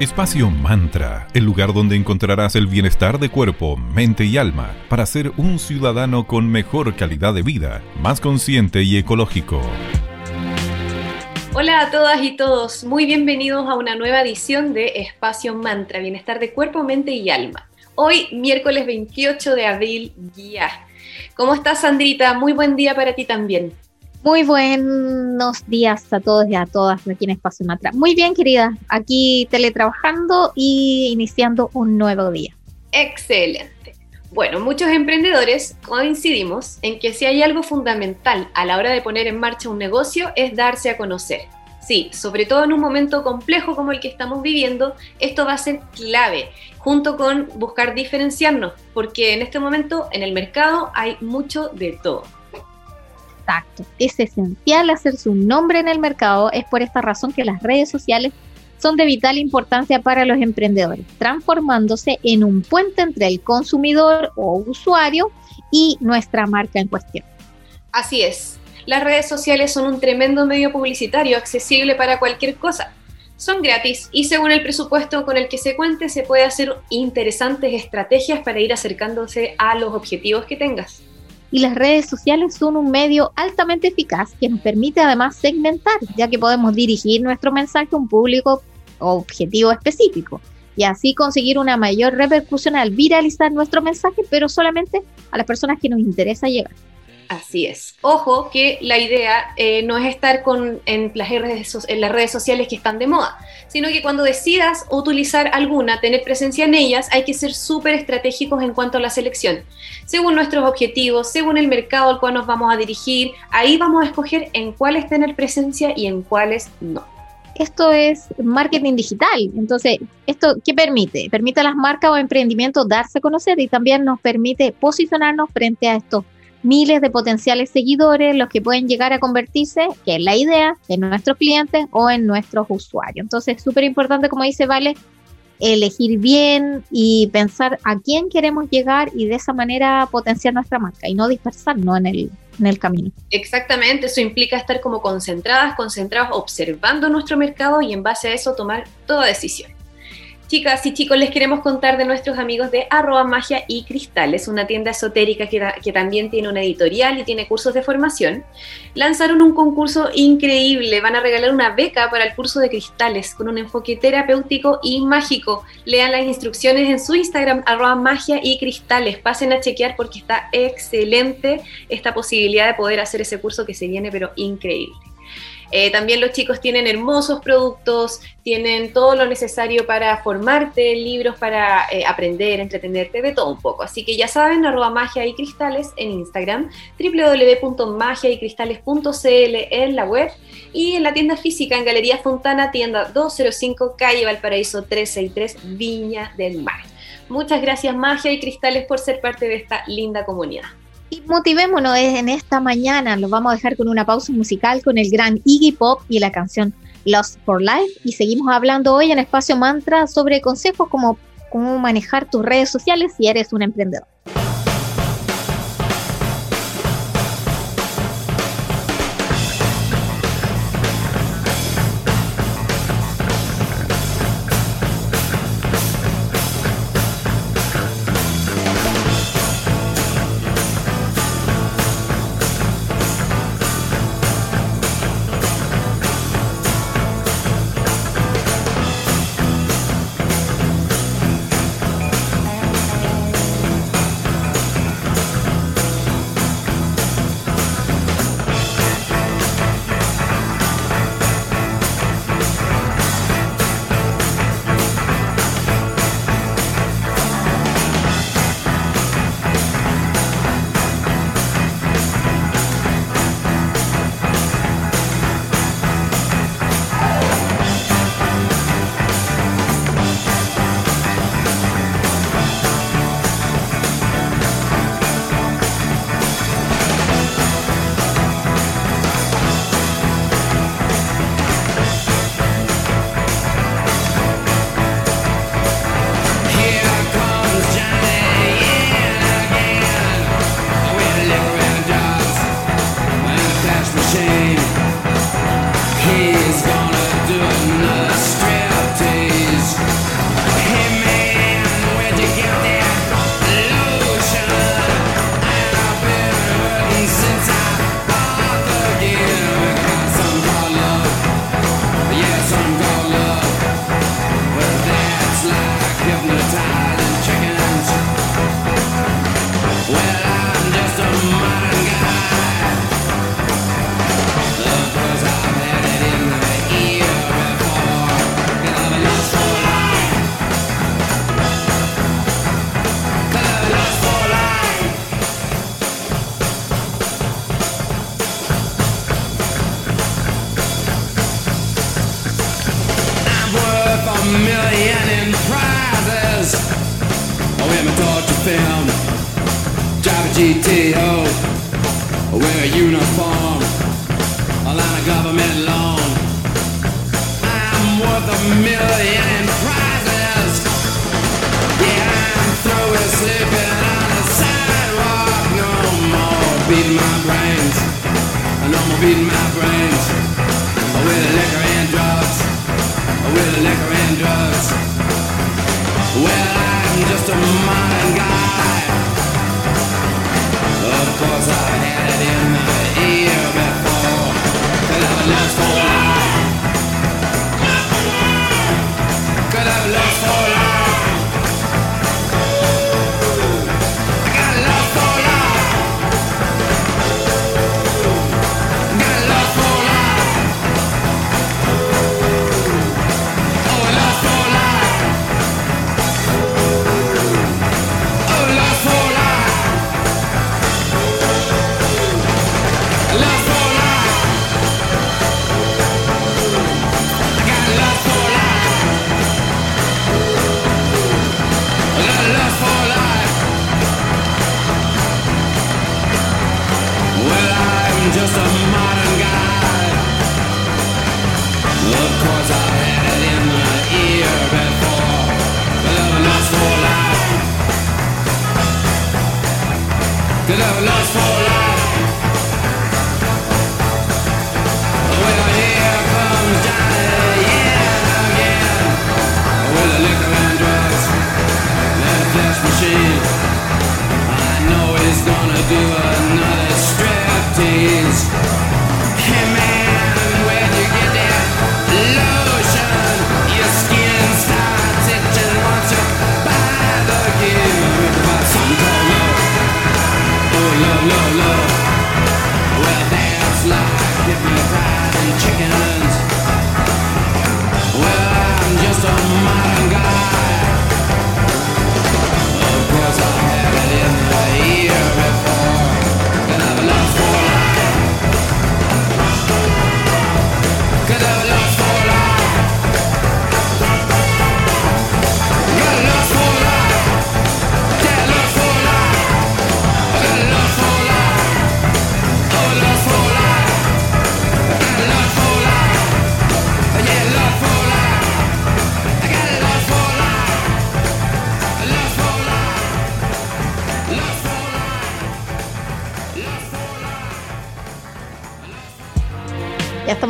Espacio Mantra, el lugar donde encontrarás el bienestar de cuerpo, mente y alma para ser un ciudadano con mejor calidad de vida, más consciente y ecológico. Hola a todas y todos, muy bienvenidos a una nueva edición de Espacio Mantra, bienestar de cuerpo, mente y alma. Hoy, miércoles 28 de abril, ya. ¿Cómo estás, Sandrita? Muy buen día para ti también. Muy buenos días a todos y a todas aquí en Espacio Mantra. Muy bien, querida. Aquí teletrabajando y iniciando un nuevo día. Excelente. Bueno, muchos emprendedores coincidimos en que si hay algo fundamental a la hora de poner en marcha un negocio es darse a conocer. Sí, sobre todo en un momento complejo como el que estamos viviendo, esto va a ser clave, junto con buscar diferenciarnos, porque en este momento en el mercado hay mucho de todo. Exacto. Es esencial hacerse un nombre en el mercado. Es por esta razón que las redes sociales son de vital importancia para los emprendedores, transformándose en un puente entre el consumidor o usuario y nuestra marca en cuestión. Así es. Las redes sociales son un tremendo medio publicitario accesible para cualquier cosa. Son gratis y según el presupuesto con el que se cuente se puede hacer interesantes estrategias para ir acercándose a los objetivos que tengas y las redes sociales son un medio altamente eficaz que nos permite además segmentar, ya que podemos dirigir nuestro mensaje a un público objetivo específico y así conseguir una mayor repercusión al viralizar nuestro mensaje, pero solamente a las personas que nos interesa llegar. Así es. Ojo que la idea eh, no es estar con, en, las redes, en las redes sociales que están de moda, sino que cuando decidas utilizar alguna, tener presencia en ellas, hay que ser súper estratégicos en cuanto a la selección. Según nuestros objetivos, según el mercado al cual nos vamos a dirigir, ahí vamos a escoger en cuáles tener presencia y en cuáles no. Esto es marketing digital. Entonces, ¿esto qué permite? Permite a las marcas o emprendimientos darse a conocer y también nos permite posicionarnos frente a estos miles de potenciales seguidores, los que pueden llegar a convertirse, que es la idea, en nuestros clientes o en nuestros usuarios. Entonces, es súper importante, como dice Vale, elegir bien y pensar a quién queremos llegar y de esa manera potenciar nuestra marca y no dispersarnos en el, en el camino. Exactamente, eso implica estar como concentradas, concentrados, observando nuestro mercado y en base a eso tomar toda decisión. Chicas y chicos, les queremos contar de nuestros amigos de arroba magia y cristales, una tienda esotérica que, también tiene una editorial y tiene cursos de formación. Lanzaron un concurso increíble, van a regalar una beca para el curso de cristales con un enfoque terapéutico y mágico. Lean las instrucciones en su Instagram, arroba magia y cristales. Pasen a chequear porque está excelente esta posibilidad de poder hacer ese curso que se viene, pero increíble. Eh, también los chicos tienen hermosos productos, tienen todo lo necesario para formarte, libros para eh, aprender, entretenerte, de todo un poco. Así que ya saben, arroba magia y cristales en Instagram, www.magiaycristales.cl en la web y en la tienda física en Galería Fontana, tienda 205, calle Valparaíso 363, Viña del Mar. Muchas gracias Magia y Cristales por ser parte de esta linda comunidad. Y motivémonos en esta mañana. Los vamos a dejar con una pausa musical con el gran Iggy Pop y la canción Lost for Life. Y seguimos hablando hoy en Espacio Mantra sobre consejos como cómo manejar tus redes sociales si eres un emprendedor.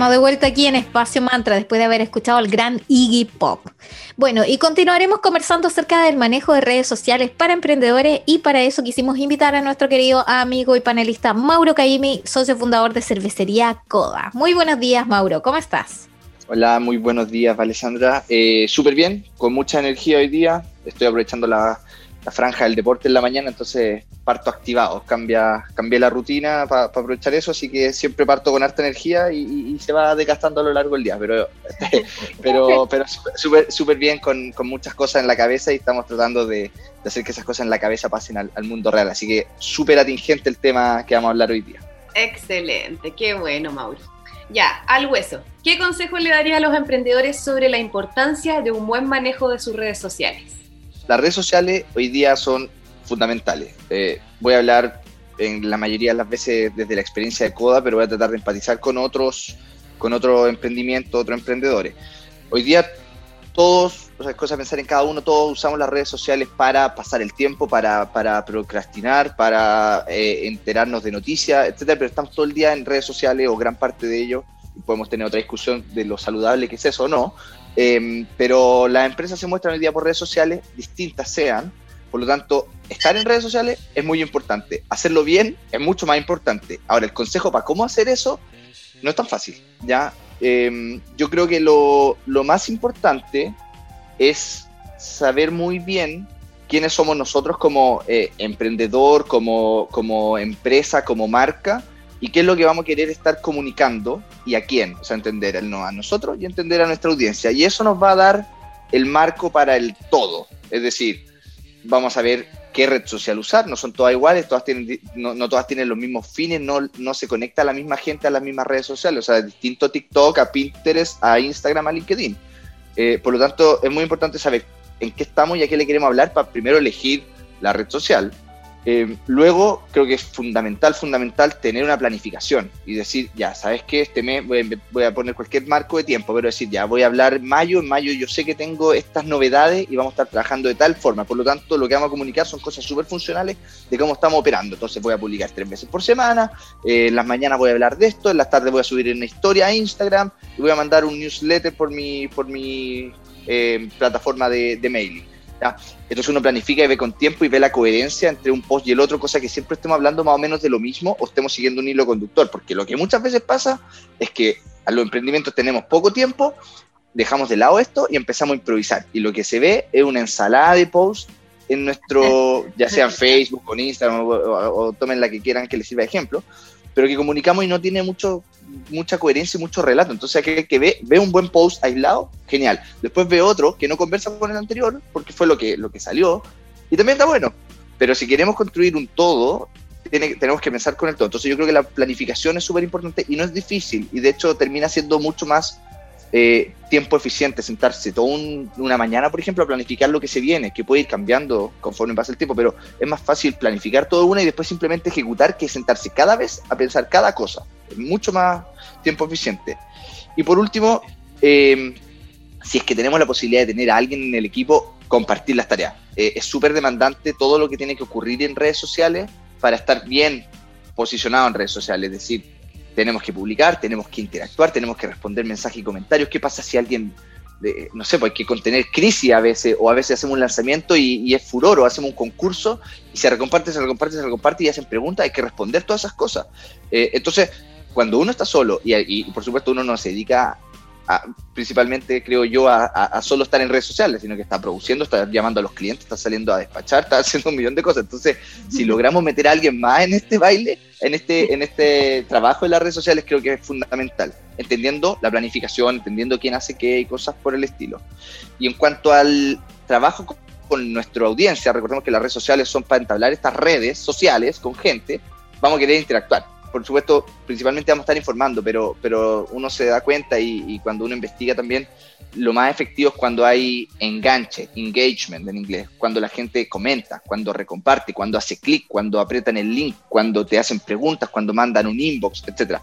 Estamos de vuelta aquí en Espacio Mantra después de haber escuchado al gran Iggy Pop. Bueno, y continuaremos conversando acerca del manejo de redes sociales para emprendedores y para eso quisimos invitar a nuestro querido amigo y panelista Mauro Caimi, socio fundador de Cervecería Coda. Muy buenos días, Mauro, ¿cómo estás? Hola, muy buenos días, Alessandra. Eh, Súper bien, con mucha energía hoy día. Estoy aprovechando la, la franja del deporte en la mañana, entonces parto activado. Cambia, cambié la rutina para aprovechar eso, así que siempre parto con harta energía y, y- y se va desgastando a lo largo del día. Pero, pero, pero súper súper bien, con, con muchas cosas en la cabeza y estamos tratando de, de hacer que esas cosas en la cabeza pasen al, al mundo real. Así que súper atingente el tema que vamos a hablar hoy día. Excelente, qué bueno, Mauro. Ya, al hueso. ¿Qué consejo le daría a los emprendedores sobre la importancia de un buen manejo de sus redes sociales? Las redes sociales hoy día son fundamentales. Eh, voy a hablar en la mayoría de las veces desde la experiencia de Coda, pero voy a tratar de empatizar con otros, con otros emprendimientos, otros emprendedores. Hoy día todos, o sea, es cosa de pensar en cada uno, todos usamos las redes sociales para pasar el tiempo, para, para procrastinar, para eh, enterarnos de noticias, etcétera, pero estamos todo el día en redes sociales o gran parte de ello, y podemos tener otra discusión de lo saludable que es eso o no, eh, pero las empresas se muestran hoy día por redes sociales, distintas sean, por lo tanto, estar en redes sociales es muy importante, hacerlo bien es mucho más importante. Ahora, el consejo para cómo hacer eso no es tan fácil, ¿ya? Eh, yo creo que lo, lo más importante es saber muy bien quiénes somos nosotros como eh, emprendedor, como, como empresa, como marca, y qué es lo que vamos a querer estar comunicando y a quién. O sea, entender a nosotros y entender a nuestra audiencia. Y eso nos va a dar el marco para el todo. Es decir, vamos a ver qué red social usar. No son todas iguales, todas tienen, no, todas tienen los mismos fines, no, se conecta la misma gente a las mismas redes sociales. O sea, distinto TikTok a Pinterest, a Instagram, a LinkedIn. Eh, por lo tanto, es muy importante saber en qué estamos y a qué le queremos hablar para primero elegir la red social eh, luego, creo que es fundamental, fundamental tener una planificación y decir, ya, ¿sabes qué? Este mes voy a, poner cualquier marco de tiempo, pero decir, ya, voy a hablar mayo, en mayo yo sé que tengo estas novedades y vamos a estar trabajando de tal forma. Por lo tanto, lo que vamos a comunicar son cosas súper funcionales de cómo estamos operando. Entonces voy a publicar tres veces por semana, eh, en las mañanas voy a hablar de esto, en las tardes voy a subir una historia a Instagram y voy a mandar un newsletter por mi, por mi eh, plataforma de, de mailing. Entonces uno planifica y ve con tiempo y ve la coherencia entre un post y el otro, cosa que siempre estemos hablando más o menos de lo mismo o estemos siguiendo un hilo conductor, porque lo que muchas veces pasa es que a los emprendimientos tenemos poco tiempo, dejamos de lado esto y empezamos a improvisar. Y lo que se ve es una ensalada de posts en nuestro, ya sea en Facebook o en Instagram o, tomen la que quieran que les sirva de ejemplo, pero que comunicamos y no tiene mucho mucha coherencia y mucho relato. Entonces, aquel que ve, ve un buen post aislado, genial. Después ve otro que no conversa con el anterior, porque fue lo que, lo que salió, y también está bueno. Pero si queremos construir un todo, tenemos que pensar con el todo. Entonces, yo creo que la planificación es súper importante y no es difícil, y de hecho termina siendo mucho más eh, tiempo eficiente, sentarse toda una mañana, por ejemplo, a planificar lo que se viene, que puede ir cambiando conforme pasa el tiempo, pero es más fácil planificar todo una y después simplemente ejecutar que sentarse cada vez a pensar cada cosa. Es mucho más tiempo eficiente. Y por último, eh, si es que tenemos la posibilidad de tener a alguien en el equipo, compartir las tareas. Eh, es súper demandante todo lo que tiene que ocurrir en redes sociales para estar bien posicionado en redes sociales, es decir, tenemos que publicar, tenemos que interactuar, tenemos que responder mensajes y comentarios. ¿Qué pasa si alguien, no sé, pues hay que contener crisis a veces, o a veces hacemos un lanzamiento y, es furor, o hacemos un concurso y se recomparte, se recomparte, se recomparte y hacen preguntas, hay que responder todas esas cosas. Eh, entonces, cuando uno está solo, y, y, por supuesto uno no se dedica principalmente creo yo a, solo estar en redes sociales, sino que está produciendo, está llamando a los clientes, está saliendo a despachar, está haciendo un millón de cosas. Entonces, si logramos meter a alguien más en este baile, en este, en este trabajo en las redes sociales, creo que es fundamental, entendiendo la planificación, entendiendo quién hace qué y cosas por el estilo. Y en cuanto al trabajo con nuestra audiencia, recordemos que las redes sociales son para entablar estas redes sociales con gente, vamos a querer interactuar por supuesto, principalmente vamos a estar informando, pero, pero uno se da cuenta y, cuando uno investiga también, lo más efectivo es cuando hay enganche, engagement en inglés, cuando la gente comenta, cuando recomparte, cuando hace clic, cuando aprietan el link, cuando te hacen preguntas, cuando mandan un inbox, etc.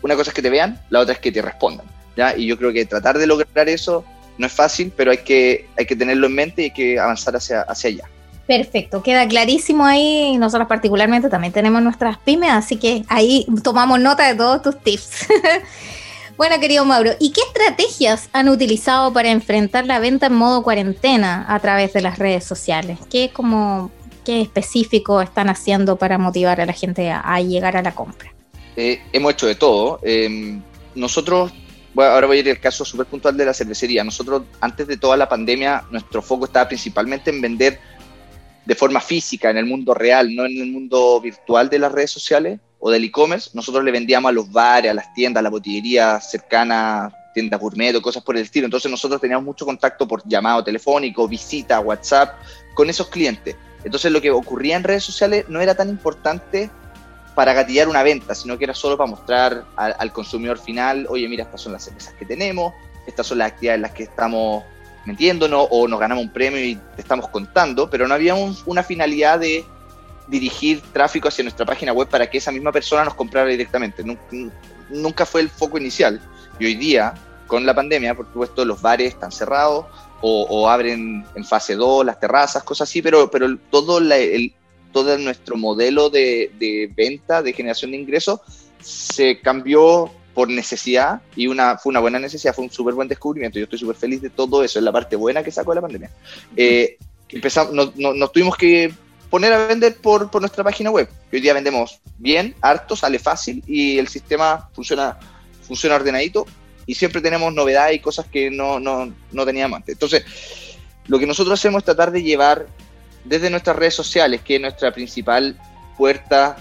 Una cosa es que te vean, la otra es que te respondan. ¿ya? Y yo creo que tratar de lograr eso no es fácil, pero hay que, hay que tenerlo en mente y hay que avanzar hacia, hacia allá. Perfecto, queda clarísimo ahí. Nosotros particularmente también tenemos nuestras pymes, así que ahí tomamos nota de todos tus tips. bueno, querido Mauro, ¿y qué estrategias han utilizado para enfrentar la venta en modo cuarentena a través de las redes sociales? ¿Qué, como, qué específico están haciendo para motivar a la gente a, llegar a la compra? Eh, hemos hecho de todo. Em, nosotros ahora voy a ir al caso súper puntual de la cervecería. Nosotros, antes de toda la pandemia, nuestro foco estaba principalmente en vender de forma física, en el mundo real, no en el mundo virtual de las redes sociales o del e-commerce, nosotros le vendíamos a los bares, a las tiendas, a la botillería cercana, tiendas gourmet o cosas por el estilo. Entonces nosotros teníamos mucho contacto por llamado telefónico, visita, WhatsApp, con esos clientes. Entonces lo que ocurría en redes sociales no era tan importante para gatillar una venta, sino que era solo para mostrar al, al consumidor final, oye, mira, estas son las cervezas que tenemos, estas son las actividades en las que estamos metiéndonos o nos ganamos un premio y te estamos contando, pero no había una finalidad de dirigir tráfico hacia nuestra página web para que esa misma persona nos comprara directamente. Nunca fue el foco inicial. Y hoy día, con la pandemia, por supuesto, los bares están cerrados o, abren en fase 2 las terrazas, cosas así, pero, pero todo, el, todo nuestro modelo de, de venta, de generación de ingresos, se cambió por necesidad y una, fue una buena necesidad, fue un súper buen descubrimiento. Yo estoy súper feliz de todo eso, es la parte buena que sacó de la pandemia. Eh, empezamos, nos, tuvimos que poner a vender por, por, nuestra página web. Hoy día vendemos bien, harto, sale fácil y el sistema funciona, funciona ordenadito y siempre tenemos novedades y cosas que no, no, no teníamos antes. Entonces, lo que nosotros hacemos es tratar de llevar desde nuestras redes sociales, que es nuestra principal puerta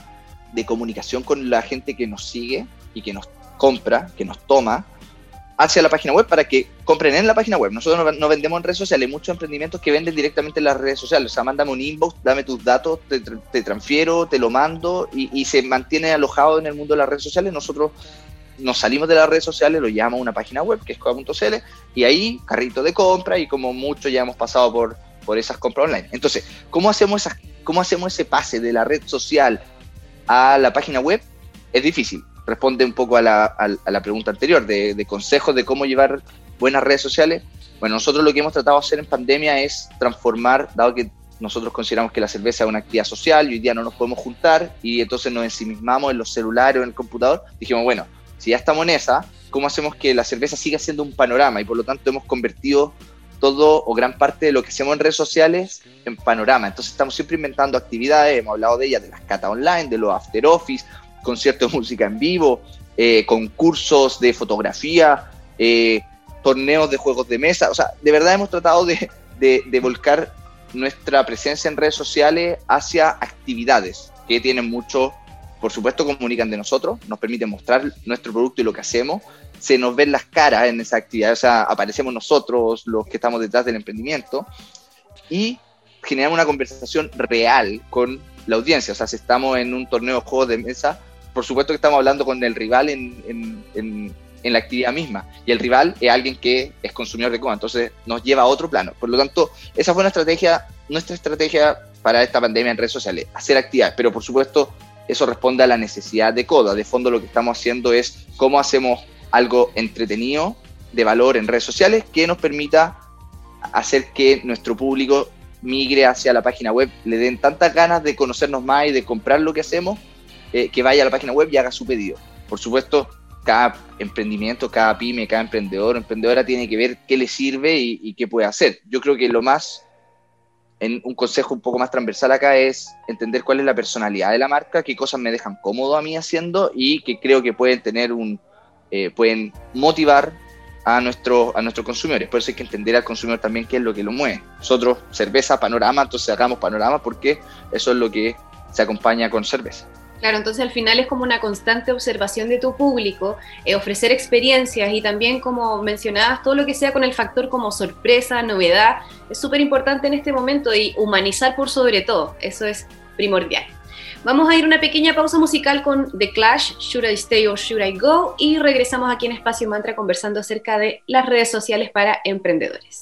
de comunicación con la gente que nos sigue y que nos compra, que nos toma, hacia la página web para que compren en la página web. Nosotros no, vendemos en redes sociales, hay muchos emprendimientos que venden directamente en las redes sociales. O sea, mándame un inbox, dame tus datos, te, transfiero, te lo mando y, se mantiene alojado en el mundo de las redes sociales. Nosotros nos salimos de las redes sociales, lo a una página web que es coda.cl y ahí carrito de compra y como mucho ya hemos pasado por, por esas compras online. Entonces, ¿cómo hacemos, esas, ¿cómo hacemos ese pase de la red social a la página web? Es difícil. Responde un poco a la, a la pregunta anterior de, de consejos de cómo llevar buenas redes sociales. Bueno, nosotros lo que hemos tratado de hacer en pandemia es transformar, dado que nosotros consideramos que la cerveza es una actividad social y hoy día no nos podemos juntar y entonces nos ensimismamos en los celulares o en el computador, dijimos, bueno, si ya estamos en esa, ¿cómo hacemos que la cerveza siga siendo un panorama? Y por lo tanto hemos convertido todo o gran parte de lo que hacemos en redes sociales en panorama. Entonces estamos siempre inventando actividades, hemos hablado de ellas, de las cata online, de los after office, conciertos de música en vivo, eh, concursos de fotografía, eh, torneos de juegos de mesa. O sea, de verdad hemos tratado de, de, volcar nuestra presencia en redes sociales hacia actividades que tienen mucho, por supuesto, comunican de nosotros, nos permiten mostrar nuestro producto y lo que hacemos, se nos ven las caras en esa actividad, o sea, aparecemos nosotros, los que estamos detrás del emprendimiento, y generamos una conversación real con la audiencia, o sea, si estamos en un torneo de juegos de mesa, por supuesto que estamos hablando con el rival en, en, en la actividad misma. Y el rival es alguien que es consumidor de coma, entonces nos lleva a otro plano. Por lo tanto, esa fue nuestra estrategia, nuestra estrategia para esta pandemia en redes sociales, hacer actividades. Pero por supuesto, eso responde a la necesidad de Coda. De fondo, lo que estamos haciendo es cómo hacemos algo entretenido, de valor en redes sociales, que nos permita hacer que nuestro público migre hacia la página web, le den tantas ganas de conocernos más y de comprar lo que hacemos, eh, que vaya a la página web y haga su pedido. Por supuesto, cada emprendimiento, cada pyme, cada emprendedor, emprendedora tiene que ver qué le sirve y, y, qué puede hacer. Yo creo que lo más, en un consejo un poco más transversal acá es entender cuál es la personalidad de la marca, qué cosas me dejan cómodo a mí haciendo y que creo que pueden tener un, eh, pueden motivar a, nuestro, a nuestros consumidores. Por eso hay que entender al consumidor también qué es lo que lo mueve. Nosotros, cerveza, panorama, entonces hagamos panorama porque eso es lo que se acompaña con cerveza. Claro, entonces al final es como una constante observación de tu público, eh, ofrecer experiencias y también como mencionabas, todo lo que sea con el factor como sorpresa, novedad, es súper importante en este momento y humanizar por sobre todo, eso es primordial. Vamos a ir una pequeña pausa musical con The Clash, Should I Stay or Should I Go? Y regresamos aquí en Espacio Mantra conversando acerca de las redes sociales para emprendedores.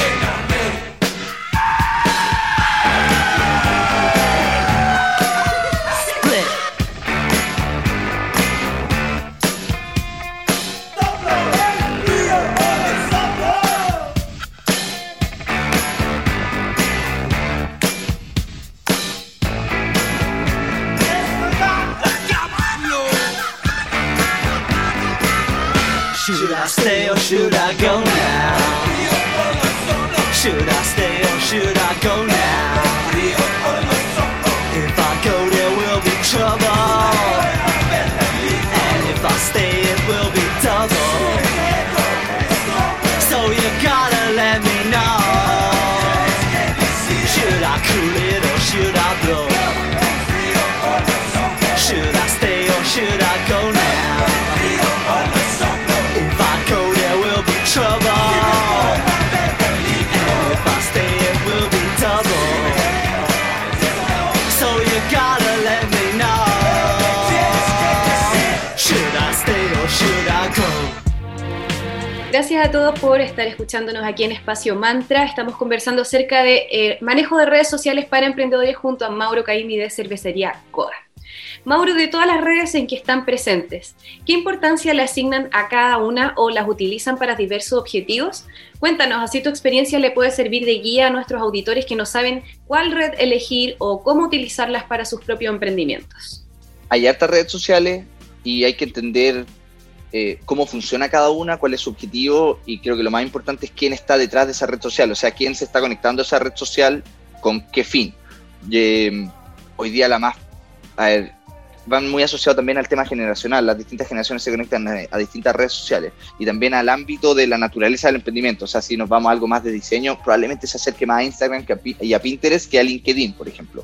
I cool it or should I Gracias a todos por estar escuchándonos aquí en Espacio Mantra. Estamos conversando acerca de eh, manejo de redes sociales para emprendedores junto a Mauro Caimi de Cervecería Coda. Mauro, de todas las redes en que están presentes, ¿qué importancia le asignan a cada una o las utilizan para diversos objetivos? Cuéntanos, así tu experiencia le puede servir de guía a nuestros auditores que no saben cuál red elegir o cómo utilizarlas para sus propios emprendimientos. Hay hartas redes sociales y hay que entender eh, cómo funciona cada una, cuál es su objetivo y creo que lo más importante es quién está detrás de esa red social, o sea, quién se está conectando a esa red social con qué fin. Eh, hoy día la más, a ver, van muy asociados también al tema generacional, las distintas generaciones se conectan a, a distintas redes sociales y también al ámbito de la naturaleza del emprendimiento, o sea, si nos vamos a algo más de diseño, probablemente se acerque más a Instagram que a y a Pinterest que a LinkedIn, por ejemplo.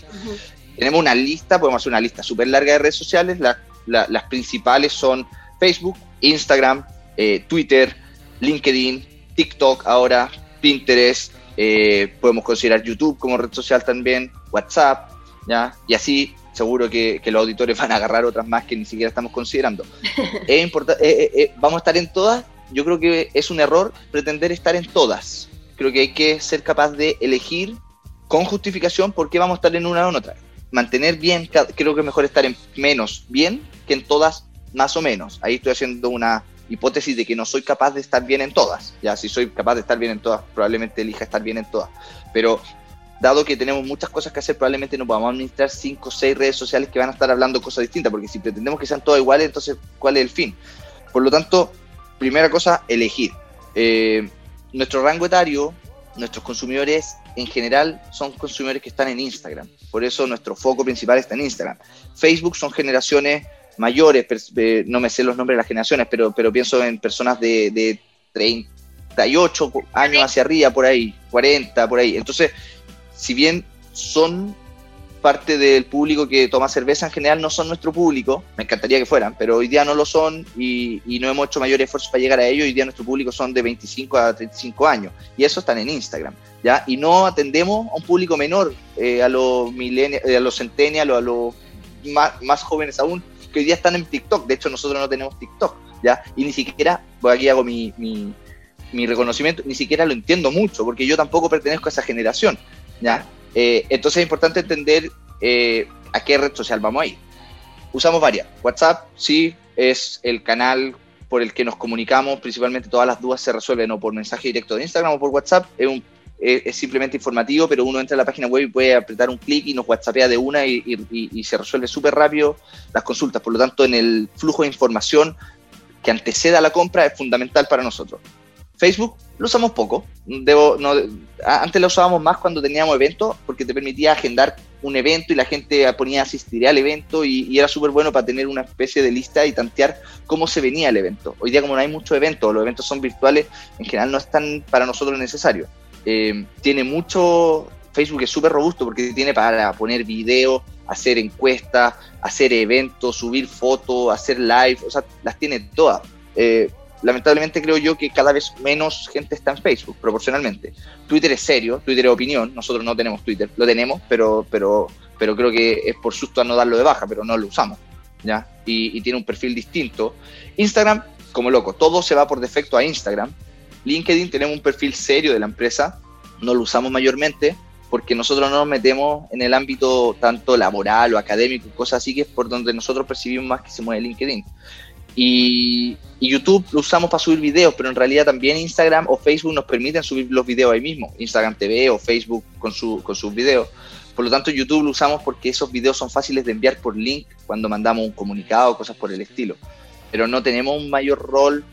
Tenemos una lista, podemos hacer una lista súper larga de redes sociales. La- la- las principales son Facebook, Instagram, eh, Twitter, LinkedIn, TikTok ahora, Pinterest. eh, podemos considerar YouTube como red social también, WhatsApp, ¿ya? Y así seguro que, que los auditores van a agarrar otras más que ni siquiera estamos considerando. es importa- eh, ¿Vamos a estar en todas? Yo creo que es un error pretender estar en todas. Creo que hay que ser capaz de elegir con justificación por qué vamos a estar en una o en otra. Mantener bien, creo que es mejor estar en menos bien que en todas más o menos. Ahí estoy haciendo una hipótesis de que no soy capaz de estar bien en todas. Ya, si soy capaz de estar bien en todas, probablemente elija estar bien en todas. Pero dado que tenemos muchas cosas que hacer, probablemente no podamos administrar cinco o seis redes sociales que van a estar hablando cosas distintas, porque si pretendemos que sean todas iguales, entonces, ¿cuál es el fin? Por lo tanto, primera cosa, elegir. Eh, nuestro rango etario, nuestros consumidores en general son consumidores que están en Instagram. Por eso nuestro foco principal está en Instagram. Facebook son generaciones mayores, eh, no me sé los nombres de las generaciones, pero, pero pienso en personas de, de 38 años hacia arriba, por ahí, 40, por ahí. Entonces, si bien son parte del público que toma cerveza en general, no son nuestro público, me encantaría que fueran, pero hoy día no lo son y, y no hemos hecho mayor esfuerzo para llegar a ellos. Hoy día nuestro público son de 25 a 35 años y eso están en Instagram. ¿ya? Y no atendemos a un público menor, eh, a los millennials, eh, a los centennials, a los más, jóvenes aún, que hoy día están en TikTok. De hecho, nosotros no tenemos TikTok, ¿ya? Y ni siquiera, pues aquí hago mi, mi, mi reconocimiento, ni siquiera lo entiendo mucho, porque yo tampoco pertenezco a esa generación, ¿ya? Eh, entonces es importante entender eh, a qué red social vamos a ir. Usamos varias. WhatsApp, sí, es el canal por el que nos comunicamos, principalmente todas las dudas se resuelven o por mensaje directo de Instagram o por WhatsApp. Es, un, es, simplemente informativo, pero uno entra a la página web y puede apretar un clic y nos WhatsAppea de una y, y- se resuelve súper rápido las consultas. Por lo tanto, en el flujo de información que anteceda a la compra es fundamental para nosotros. Facebook lo usamos poco. Debo, no, antes lo usábamos más cuando teníamos eventos porque te permitía agendar un evento y la gente ponía asistir al evento y, y era súper bueno para tener una especie de lista y tantear cómo se venía el evento. Hoy día como no hay muchos eventos, los eventos son virtuales, en general no es tan para nosotros necesario. Eh, tiene mucho, Facebook es súper robusto porque tiene para poner video, hacer encuestas, hacer eventos, subir fotos, hacer live, o sea, las tiene todas. Eh, lamentablemente creo yo que cada vez menos gente está en Facebook, proporcionalmente. Twitter es serio, Twitter es opinión, nosotros no tenemos Twitter, lo tenemos, pero, pero, pero creo que es por susto a no darlo de baja, pero no lo usamos, ¿ya? Y tiene un perfil distinto. Instagram, como loco, todo se va por defecto a Instagram. LinkedIn tenemos un perfil serio de la empresa, no lo usamos mayormente porque nosotros no nos metemos en el ámbito tanto laboral o académico, cosas así que es por donde nosotros percibimos más que se mueve LinkedIn. Y, YouTube lo usamos para subir videos, pero en realidad también Instagram o Facebook nos permiten subir los videos ahí mismo, Instagram TV o Facebook con, su, con sus videos. Por lo tanto, YouTube lo usamos porque esos videos son fáciles de enviar por link cuando mandamos un comunicado, cosas por el estilo. Pero no tenemos un mayor rol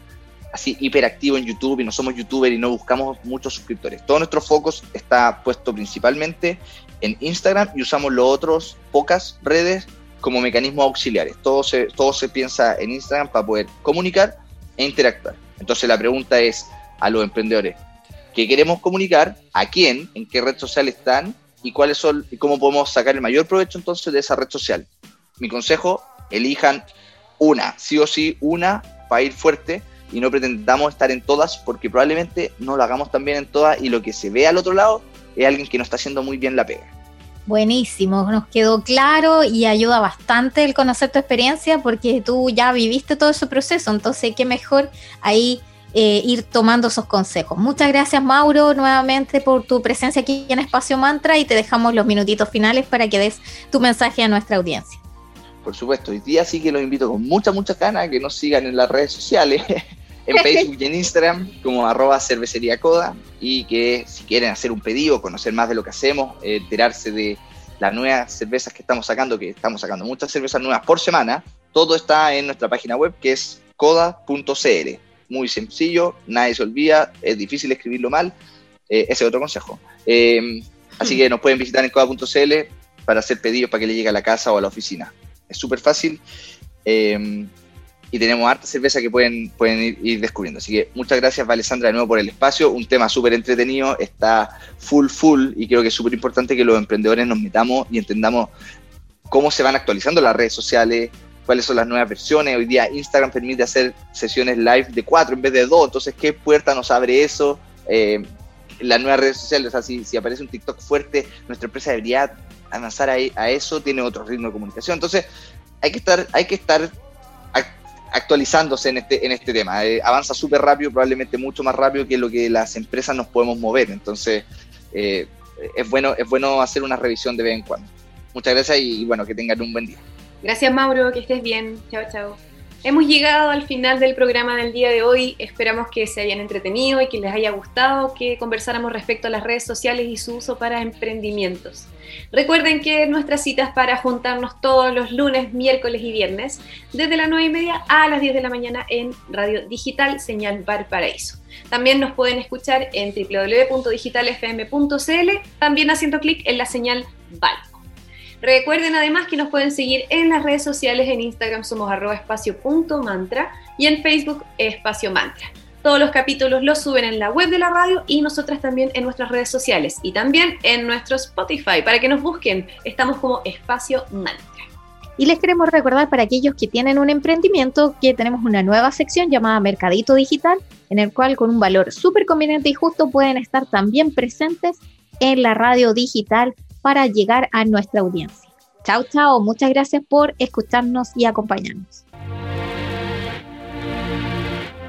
así hiperactivo en YouTube y no somos youtubers y no buscamos muchos suscriptores. Todo nuestro foco está puesto principalmente en Instagram y usamos los otros pocas redes como mecanismos auxiliares. Todo se, todo se piensa en Instagram para poder comunicar e interactuar. Entonces la pregunta es a los emprendedores, ¿qué queremos comunicar? ¿A quién? ¿En qué red social están? ¿Y cuáles son y cómo podemos sacar el mayor provecho entonces de esa red social? Mi consejo, elijan una, sí o sí una para ir fuerte y no pretendamos estar en todas porque probablemente no lo hagamos también en todas y lo que se ve al otro lado es alguien que no está haciendo muy bien la pega. Buenísimo, nos quedó claro y ayuda bastante el conocer tu experiencia porque tú ya viviste todo ese proceso, entonces qué mejor ahí eh, ir tomando esos consejos. Muchas gracias Mauro nuevamente por tu presencia aquí en Espacio Mantra y te dejamos los minutitos finales para que des tu mensaje a nuestra audiencia. Por supuesto, hoy día sí que los invito con mucha, mucha ganas que nos sigan en las redes sociales, en Facebook y en Instagram como arroba cervecería y que si quieren hacer un pedido, conocer más de lo que hacemos, eh, enterarse de las nuevas cervezas que estamos sacando, que estamos sacando muchas cervezas nuevas por semana, todo está en nuestra página web que es coda.cl. Muy sencillo, nadie se olvida, es difícil escribirlo mal, eh, ese es otro consejo. Eh, así que nos pueden visitar en coda.cl para hacer pedidos para que le llegue a la casa o a la oficina es súper fácil. Eh, y tenemos harta cerveza que pueden, pueden ir, descubriendo. Así que muchas gracias, Alessandra, de nuevo por el espacio. Un tema súper entretenido, está full, full, y creo que es súper importante que los emprendedores nos metamos y entendamos cómo se van actualizando las redes sociales, cuáles son las nuevas versiones. Hoy día Instagram permite hacer sesiones live de cuatro en vez de dos, entonces, ¿qué puerta nos abre eso? Eh, las nuevas redes sociales, o sea, si, si, aparece un TikTok fuerte, nuestra empresa debería avanzar a, eso, tiene otro ritmo de comunicación. Entonces, hay que estar, hay que estar actualizándose en este, en este tema. Eh, avanza súper rápido, probablemente mucho más rápido que lo que las empresas nos podemos mover. Entonces, eh, es, bueno, es bueno hacer una revisión de vez en cuando. Muchas gracias y, y bueno, que tengan un buen día. Gracias, Mauro, que estés bien. Chao, chao. Hemos llegado al final del programa del día de hoy. Esperamos que se hayan entretenido y que les haya gustado que conversáramos respecto a las redes sociales y su uso para emprendimientos. Recuerden que nuestras citas para juntarnos todos los lunes, miércoles y viernes, desde las 9 y media a las 10 de la mañana en Radio Digital Señal Valparaíso. También nos pueden escuchar en www.digitalfm.cl, también haciendo clic en la señal Val. Recuerden además que nos pueden seguir en las redes sociales, en Instagram somos arroba espacio.mantra y en Facebook espacio mantra. Todos los capítulos los suben en la web de la radio y nosotras también en nuestras redes sociales y también en nuestro Spotify para que nos busquen. Estamos como espacio mantra. Y les queremos recordar para aquellos que tienen un emprendimiento que tenemos una nueva sección llamada Mercadito Digital, en el cual con un valor súper conveniente y justo pueden estar también presentes en la radio digital para llegar a nuestra audiencia. Chao, chao. Muchas gracias por escucharnos y acompañarnos.